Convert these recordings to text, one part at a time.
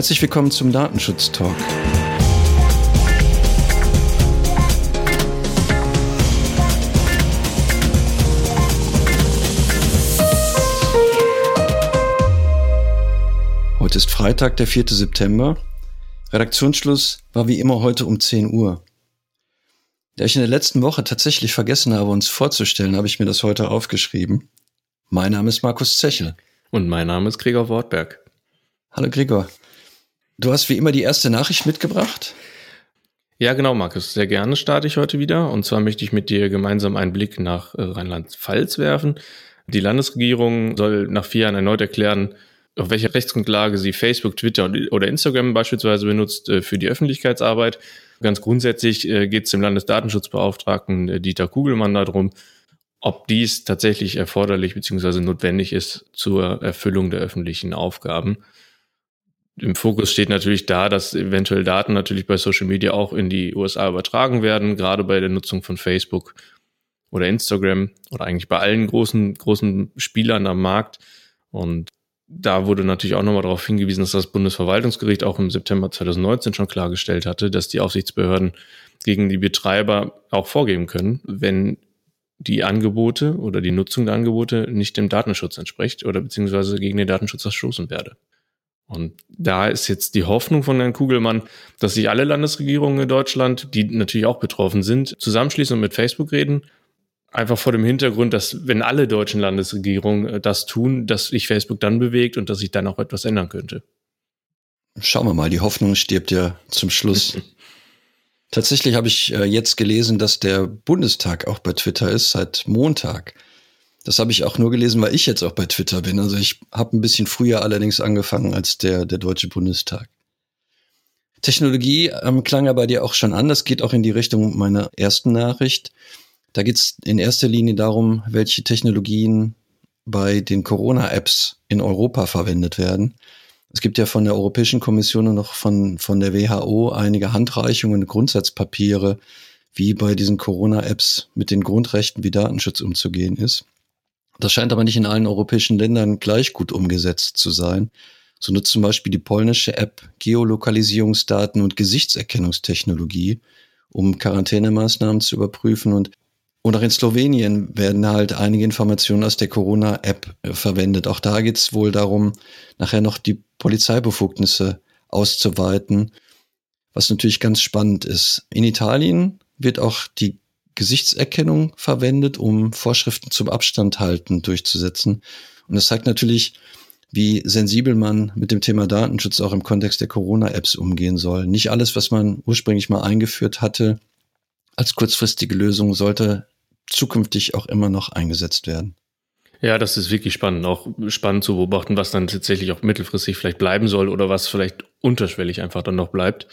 Herzlich willkommen zum Datenschutz-Talk. Heute ist Freitag, der 4. September. Redaktionsschluss war wie immer heute um 10 Uhr. Da ich in der letzten Woche tatsächlich vergessen habe, uns vorzustellen, habe ich mir das heute aufgeschrieben. Mein Name ist Markus Zechel. Und mein Name ist Gregor Wortberg. Hallo Gregor. Du hast wie immer die erste Nachricht mitgebracht? Ja, genau, Markus. Sehr gerne starte ich heute wieder. Und zwar möchte ich mit dir gemeinsam einen Blick nach äh, Rheinland-Pfalz werfen. Die Landesregierung soll nach vier Jahren erneut erklären, auf welche Rechtsgrundlage sie Facebook, Twitter oder Instagram beispielsweise benutzt äh, für die Öffentlichkeitsarbeit. Ganz grundsätzlich äh, geht es dem Landesdatenschutzbeauftragten Dieter Kugelmann darum, ob dies tatsächlich erforderlich bzw. notwendig ist zur Erfüllung der öffentlichen Aufgaben. Im Fokus steht natürlich da, dass eventuell Daten natürlich bei Social Media auch in die USA übertragen werden, gerade bei der Nutzung von Facebook oder Instagram oder eigentlich bei allen großen, großen Spielern am Markt. Und da wurde natürlich auch nochmal darauf hingewiesen, dass das Bundesverwaltungsgericht auch im September 2019 schon klargestellt hatte, dass die Aufsichtsbehörden gegen die Betreiber auch vorgeben können, wenn die Angebote oder die Nutzung der Angebote nicht dem Datenschutz entspricht oder beziehungsweise gegen den Datenschutz verstoßen werde. Und da ist jetzt die Hoffnung von Herrn Kugelmann, dass sich alle Landesregierungen in Deutschland, die natürlich auch betroffen sind, zusammenschließen und mit Facebook reden. Einfach vor dem Hintergrund, dass wenn alle deutschen Landesregierungen äh, das tun, dass sich Facebook dann bewegt und dass sich dann auch etwas ändern könnte. Schauen wir mal, die Hoffnung stirbt ja zum Schluss. Tatsächlich habe ich äh, jetzt gelesen, dass der Bundestag auch bei Twitter ist, seit Montag. Das habe ich auch nur gelesen, weil ich jetzt auch bei Twitter bin. Also ich habe ein bisschen früher allerdings angefangen als der, der Deutsche Bundestag. Technologie ähm, klang ja bei dir auch schon an. Das geht auch in die Richtung meiner ersten Nachricht. Da geht es in erster Linie darum, welche Technologien bei den Corona-Apps in Europa verwendet werden. Es gibt ja von der Europäischen Kommission und noch von, von der WHO einige Handreichungen, Grundsatzpapiere, wie bei diesen Corona-Apps mit den Grundrechten wie Datenschutz umzugehen ist. Das scheint aber nicht in allen europäischen Ländern gleich gut umgesetzt zu sein. So nutzt zum Beispiel die polnische App Geolokalisierungsdaten und Gesichtserkennungstechnologie, um Quarantänemaßnahmen zu überprüfen. Und, und auch in Slowenien werden halt einige Informationen aus der Corona-App äh, verwendet. Auch da geht es wohl darum, nachher noch die Polizeibefugnisse auszuweiten, was natürlich ganz spannend ist. In Italien wird auch die Gesichtserkennung verwendet, um Vorschriften zum Abstand halten durchzusetzen. Und das zeigt natürlich, wie sensibel man mit dem Thema Datenschutz auch im Kontext der Corona-Apps umgehen soll. Nicht alles, was man ursprünglich mal eingeführt hatte, als kurzfristige Lösung sollte zukünftig auch immer noch eingesetzt werden. Ja, das ist wirklich spannend. Auch spannend zu beobachten, was dann tatsächlich auch mittelfristig vielleicht bleiben soll oder was vielleicht unterschwellig einfach dann noch bleibt.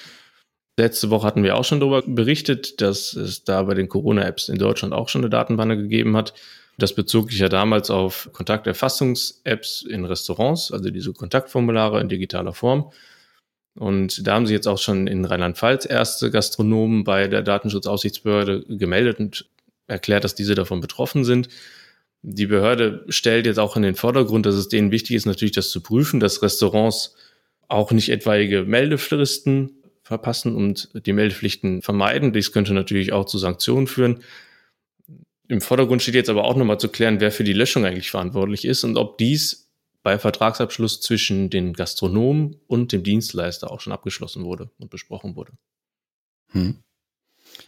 Letzte Woche hatten wir auch schon darüber berichtet, dass es da bei den Corona-Apps in Deutschland auch schon eine Datenbanne gegeben hat. Das bezog sich ja damals auf Kontakterfassungs-Apps in Restaurants, also diese Kontaktformulare in digitaler Form. Und da haben sich jetzt auch schon in Rheinland-Pfalz erste Gastronomen bei der Datenschutzaufsichtsbehörde gemeldet und erklärt, dass diese davon betroffen sind. Die Behörde stellt jetzt auch in den Vordergrund, dass es denen wichtig ist, natürlich das zu prüfen, dass Restaurants auch nicht etwaige Meldefristen verpassen und die Meldepflichten vermeiden. Dies könnte natürlich auch zu Sanktionen führen. Im Vordergrund steht jetzt aber auch nochmal zu klären, wer für die Löschung eigentlich verantwortlich ist und ob dies bei Vertragsabschluss zwischen den Gastronomen und dem Dienstleister auch schon abgeschlossen wurde und besprochen wurde. Hm.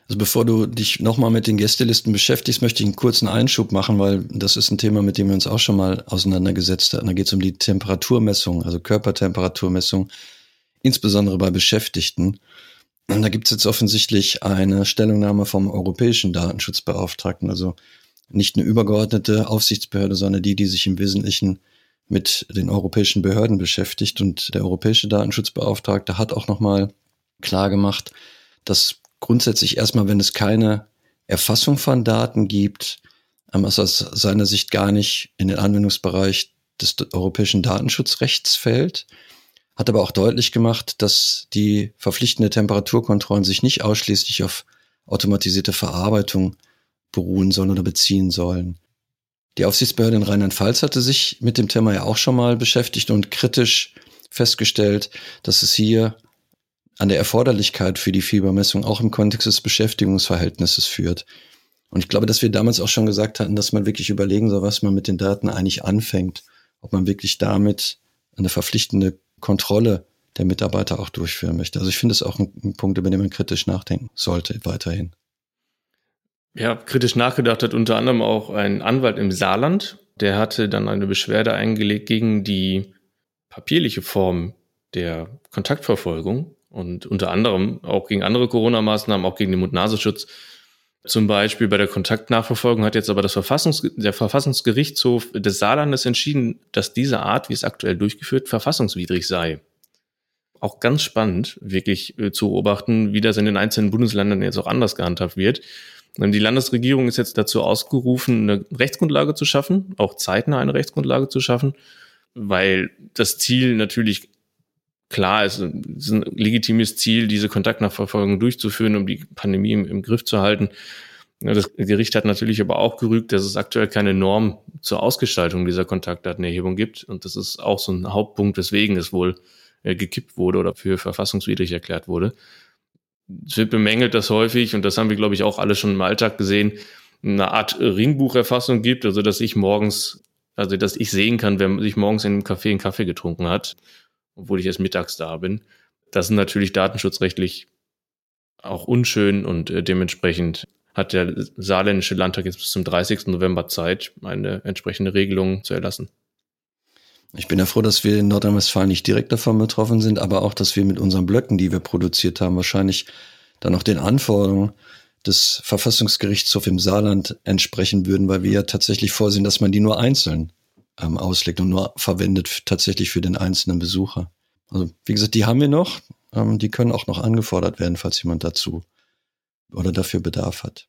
Also bevor du dich nochmal mit den Gästelisten beschäftigst, möchte ich einen kurzen Einschub machen, weil das ist ein Thema, mit dem wir uns auch schon mal auseinandergesetzt haben. Da geht es um die Temperaturmessung, also Körpertemperaturmessung insbesondere bei Beschäftigten. Und da gibt es jetzt offensichtlich eine Stellungnahme vom Europäischen Datenschutzbeauftragten, also nicht eine übergeordnete Aufsichtsbehörde, sondern die, die sich im Wesentlichen mit den europäischen Behörden beschäftigt. Und der Europäische Datenschutzbeauftragte hat auch nochmal klar gemacht, dass grundsätzlich erstmal, wenn es keine Erfassung von Daten gibt, ähm, es aus seiner Sicht gar nicht in den Anwendungsbereich des europäischen Datenschutzrechts fällt hat aber auch deutlich gemacht, dass die verpflichtende Temperaturkontrollen sich nicht ausschließlich auf automatisierte Verarbeitung beruhen sollen oder beziehen sollen. Die Aufsichtsbehörde in Rheinland-Pfalz hatte sich mit dem Thema ja auch schon mal beschäftigt und kritisch festgestellt, dass es hier an der Erforderlichkeit für die Fiebermessung auch im Kontext des Beschäftigungsverhältnisses führt. Und ich glaube, dass wir damals auch schon gesagt hatten, dass man wirklich überlegen soll, was man mit den Daten eigentlich anfängt. Ob man wirklich damit eine verpflichtende Kontrolle der Mitarbeiter auch durchführen möchte. Also ich finde es auch ein, ein Punkt, über den man kritisch nachdenken sollte weiterhin. Ja, kritisch nachgedacht hat unter anderem auch ein Anwalt im Saarland. Der hatte dann eine Beschwerde eingelegt gegen die papierliche Form der Kontaktverfolgung und unter anderem auch gegen andere Corona-Maßnahmen, auch gegen den Mund-Nasenschutz. Zum Beispiel bei der Kontaktnachverfolgung hat jetzt aber das Verfassungs der Verfassungsgerichtshof des Saarlandes entschieden, dass diese Art, wie es aktuell durchgeführt, verfassungswidrig sei. Auch ganz spannend, wirklich äh, zu beobachten, wie das in den einzelnen Bundesländern jetzt auch anders gehandhabt wird. Die Landesregierung ist jetzt dazu ausgerufen, eine Rechtsgrundlage zu schaffen, auch zeitnah eine Rechtsgrundlage zu schaffen, weil das Ziel natürlich klar es ist ein legitimes Ziel, diese Kontaktnachverfolgung durchzuführen, um die Pandemie im, im Griff zu halten. Das Gericht hat natürlich aber auch gerügt, dass es aktuell keine Norm zur Ausgestaltung dieser Kontaktdatenerhebung gibt. Und das ist auch so ein Hauptpunkt, weswegen es wohl äh, gekippt wurde oder für verfassungswidrig erklärt wurde. Es wird bemängelt, dass häufig, und das haben wir, glaube ich, auch alle schon im Alltag gesehen, eine Art Ringbucherfassung gibt, also dass ich morgens, also dass ich sehen kann, wer sich morgens in einem Café einen Kaffee getrunken hat obwohl ich erst mittags da bin. Das ist natürlich datenschutzrechtlich auch unschön und äh, dementsprechend hat der saarländische Landtag jetzt bis zum 30. November Zeit, eine entsprechende Regelung zu erlassen. Ich bin ja froh, dass wir in Nordrhein-Westfalen nicht direkt davon betroffen sind, aber auch, dass wir mit unseren Blöcken, die wir produziert haben, wahrscheinlich dann auch den Anforderungen des Verfassungsgerichtshofs im Saarland entsprechen würden, weil wir ja tatsächlich vorsehen, dass man die nur einzeln ähm, auslegt und nur verwendet tatsächlich für den einzelnen Besucher. Also wie gesagt, die haben wir noch. Ähm, die können auch noch angefordert werden, falls jemand dazu oder dafür Bedarf hat.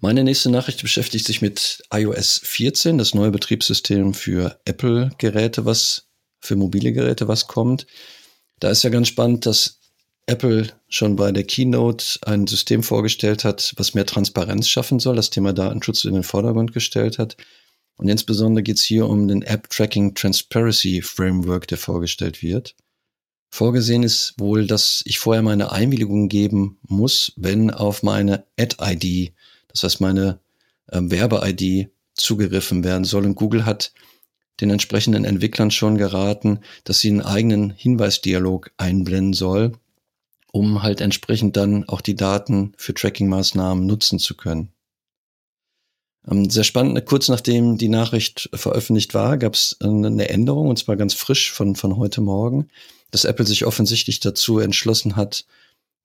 Meine nächste Nachricht beschäftigt sich mit iOS 14, das neue Betriebssystem für Apple-Geräte, was für mobile Geräte, was kommt. Da ist ja ganz spannend, dass Apple schon bei der Keynote ein System vorgestellt hat, was mehr Transparenz schaffen soll, das Thema Datenschutz in den Vordergrund gestellt hat. Und insbesondere geht es hier um den App Tracking Transparency Framework, der vorgestellt wird. Vorgesehen ist wohl, dass ich vorher meine Einwilligung geben muss, wenn auf meine Ad-ID, das heißt meine äh, Werbe-ID, zugegriffen werden soll. Und Google hat den entsprechenden Entwicklern schon geraten, dass sie einen eigenen Hinweisdialog einblenden soll, um halt entsprechend dann auch die Daten für Tracking-Maßnahmen nutzen zu können. Ähm, sehr spannend, kurz nachdem die Nachricht veröffentlicht war, gab es eine Änderung, und zwar ganz frisch von, von heute Morgen, dass Apple sich offensichtlich dazu entschlossen hat,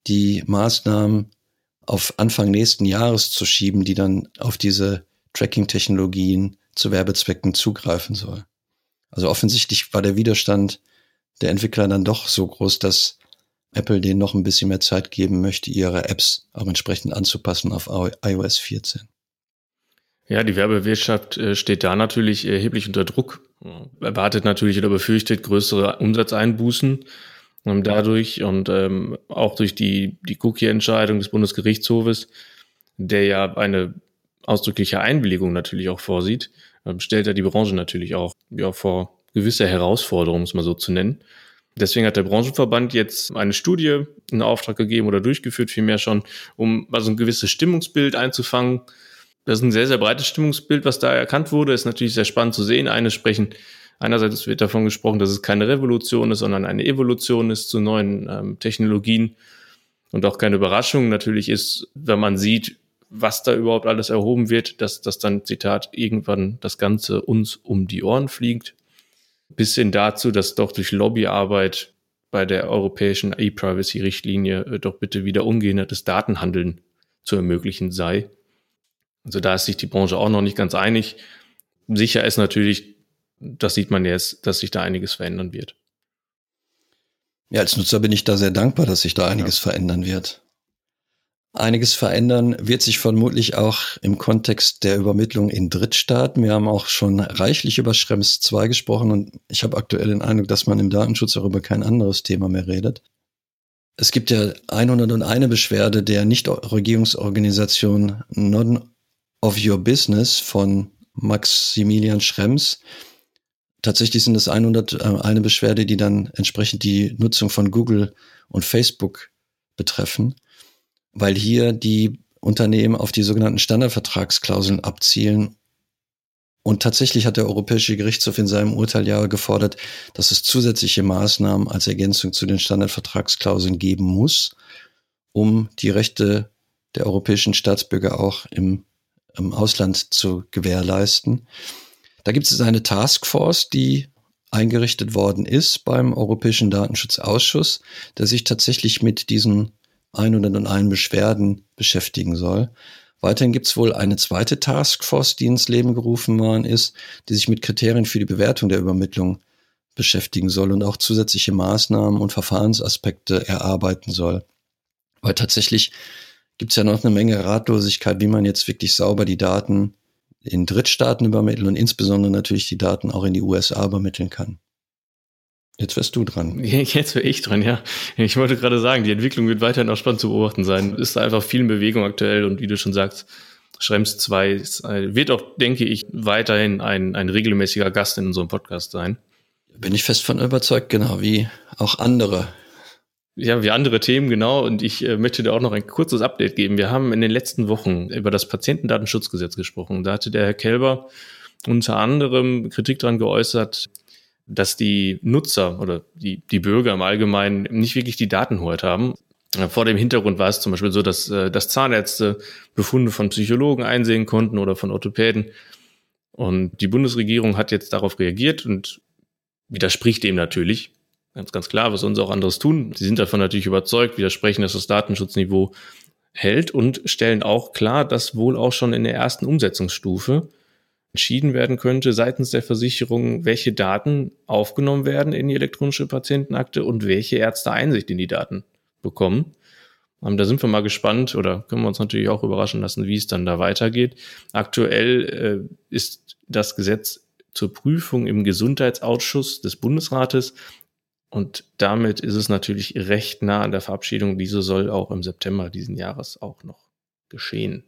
die Maßnahmen auf Anfang nächsten Jahres zu schieben, die dann auf diese Tracking-Technologien zu Werbezwecken zugreifen soll. Also offensichtlich war der Widerstand der Entwickler dann doch so groß, dass Apple denen noch ein bisschen mehr Zeit geben möchte, ihre Apps auch entsprechend anzupassen auf iOS 14. Ja, die Werbewirtschaft äh, steht da natürlich erheblich unter Druck. Erwartet natürlich oder befürchtet größere Umsatzeinbußen ähm, dadurch und ähm, auch durch die, die Cookie-Entscheidung des Bundesgerichtshofes, der ja eine ausdrückliche Einwilligung natürlich auch vorsieht, ähm, stellt er die Branche natürlich auch ja, vor gewisse Herausforderungen, um es mal so zu nennen. Deswegen hat der Branchenverband jetzt eine Studie in Auftrag gegeben oder durchgeführt, vielmehr schon, um also ein gewisses Stimmungsbild einzufangen, das ist ein sehr, sehr breites Stimmungsbild, was da erkannt wurde. Ist natürlich sehr spannend zu sehen. Eine sprechen, einerseits wird davon gesprochen, dass es keine Revolution ist, sondern eine Evolution ist zu neuen ähm, Technologien. Und auch keine Überraschung natürlich ist, wenn man sieht, was da überhaupt alles erhoben wird, dass das dann, Zitat, irgendwann das Ganze uns um die Ohren fliegt. Bis hin dazu, dass doch durch Lobbyarbeit bei der europäischen E-Privacy-Richtlinie äh, doch bitte wieder ungehindertes Datenhandeln zu ermöglichen sei. Also da ist sich die Branche auch noch nicht ganz einig. Sicher ist natürlich, das sieht man jetzt, dass sich da einiges verändern wird. Ja, als Nutzer bin ich da sehr dankbar, dass sich da einiges ja. verändern wird. Einiges verändern wird sich vermutlich auch im Kontext der Übermittlung in Drittstaaten. Wir haben auch schon reichlich über Schrems 2 gesprochen und ich habe aktuell den Eindruck, dass man im Datenschutz auch über kein anderes Thema mehr redet. Es gibt ja 101 Beschwerde der Nichtregierungsorganisation Non of Your Business von Maximilian Schrems. tatsächlich sind es 100 äh, eine Beschwerde, die dann entsprechend die Nutzung von Google und Facebook betreffen, weil hier die Unternehmen auf die sogenannten Standardvertragsklauseln abzielen. Und tatsächlich hat der Europäische Gerichtshof in seinem Urteil ja gefordert, dass es zusätzliche Maßnahmen als Ergänzung zu den Standardvertragsklauseln geben muss, um die Rechte der europäischen Staatsbürger auch im, im Ausland zu gewährleisten. Da gibt es eine Taskforce, die eingerichtet worden ist beim Europäischen Datenschutzausschuss, der sich tatsächlich mit diesen 101 Beschwerden beschäftigen soll. Weiterhin gibt es wohl eine zweite Taskforce, die ins Leben gerufen worden ist, die sich mit Kriterien für die Bewertung der Übermittlung beschäftigen soll und auch zusätzliche Maßnahmen und Verfahrensaspekte erarbeiten soll. Weil tatsächlich gibt es ja noch eine Menge Ratlosigkeit, wie man jetzt wirklich sauber die Daten in Drittstaaten übermitteln und insbesondere natürlich die Daten auch in die USA übermitteln kann. Jetzt wärst du dran. Jetzt wäre ich dran, ja. Ich wollte gerade sagen, die Entwicklung wird weiterhin auch spannend zu beobachten sein. Ist da einfach viel in Bewegung aktuell und wie du schon sagst, Schrems 2 äh, wird auch, denke ich, weiterhin ein, ein regelmäßiger Gast in unserem Podcast sein. Bin ich fest von überzeugt, genau wie auch andere ja, wie andere Themen, genau. Und ich äh, möchte dir auch noch ein kurzes Update geben. Wir haben in den letzten Wochen über das Patientendatenschutzgesetz gesprochen. Da hatte der Herr Kelber unter anderem Kritik daran geäußert, dass die Nutzer oder die, die Bürger im Allgemeinen nicht wirklich die Datenhoheit haben. Vor dem Hintergrund war es zum Beispiel so, dass, äh, dass Zahnärzte Befunde von Psychologen einsehen konnten oder von Orthopäden. Und die Bundesregierung hat jetzt darauf reagiert und widerspricht dem natürlich. Ganz, ganz klar, was sollen sie auch anderes tun? Sie sind davon natürlich überzeugt, widersprechen, dass das Datenschutzniveau hält und stellen auch klar, dass wohl auch schon in der ersten Umsetzungsstufe entschieden werden könnte seitens der Versicherung, welche Daten aufgenommen werden in die elektronische Patientenakte und welche Ärzte Einsicht in die Daten bekommen. Ähm, da sind wir mal gespannt oder können wir uns natürlich auch überraschen lassen, wie es dann da weitergeht. Aktuell äh, ist das Gesetz zur Prüfung im Gesundheitsausschuss des Bundesrates. Und damit ist es natürlich recht nah an der Verabschiedung. Diese soll auch im September diesen Jahres auch noch geschehen.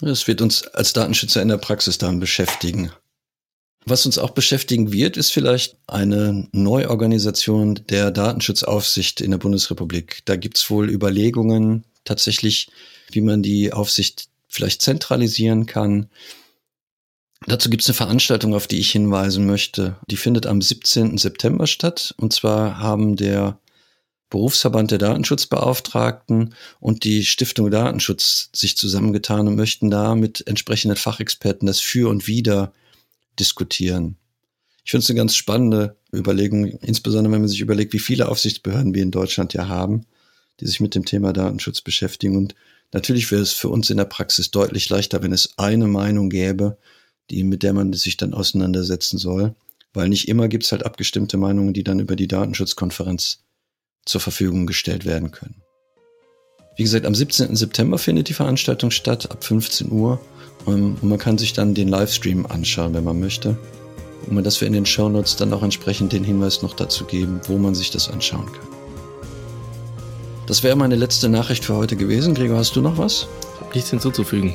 Das wird uns als Datenschützer in der Praxis dann beschäftigen. Was uns auch beschäftigen wird, ist vielleicht eine Neuorganisation der Datenschutzaufsicht in der Bundesrepublik. Da gibt es wohl Überlegungen tatsächlich, wie man die Aufsicht vielleicht zentralisieren kann, Dazu gibt es eine Veranstaltung, auf die ich hinweisen möchte. Die findet am 17. September statt. Und zwar haben der Berufsverband der Datenschutzbeauftragten und die Stiftung Datenschutz sich zusammengetan und möchten da mit entsprechenden Fachexperten das Für und Wider diskutieren. Ich finde es eine ganz spannende Überlegung, insbesondere wenn man sich überlegt, wie viele Aufsichtsbehörden wir in Deutschland ja haben, die sich mit dem Thema Datenschutz beschäftigen. Und natürlich wäre es für uns in der Praxis deutlich leichter, wenn es eine Meinung gäbe die, mit der man sich dann auseinandersetzen soll. Weil nicht immer gibt es halt abgestimmte Meinungen, die dann über die Datenschutzkonferenz zur Verfügung gestellt werden können. Wie gesagt, am 17. September findet die Veranstaltung statt, ab 15 Uhr. Ähm, und man kann sich dann den Livestream anschauen, wenn man möchte. Und dass wir in den Shownotes dann auch entsprechend den Hinweis noch dazu geben, wo man sich das anschauen kann. Das wäre meine letzte Nachricht für heute gewesen. Gregor, hast du noch was? Nichts hinzuzufügen.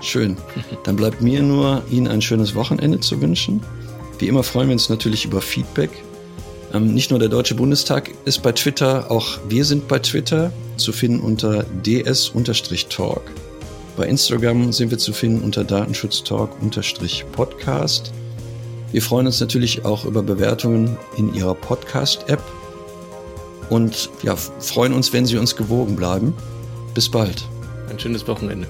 Schön. Dann bleibt mir nur, Ihnen ein schönes Wochenende zu wünschen. Wie immer freuen wir uns natürlich über Feedback. Ähm, nicht nur der Deutsche Bundestag ist bei Twitter, auch wir sind bei Twitter zu finden unter ds-talk. Bei Instagram sind wir zu finden unter datenschutztalk-podcast. Wir freuen uns natürlich auch über Bewertungen in Ihrer Podcast-App und ja, freuen uns, wenn Sie uns gewogen bleiben. Bis bald. Ein schönes Wochenende.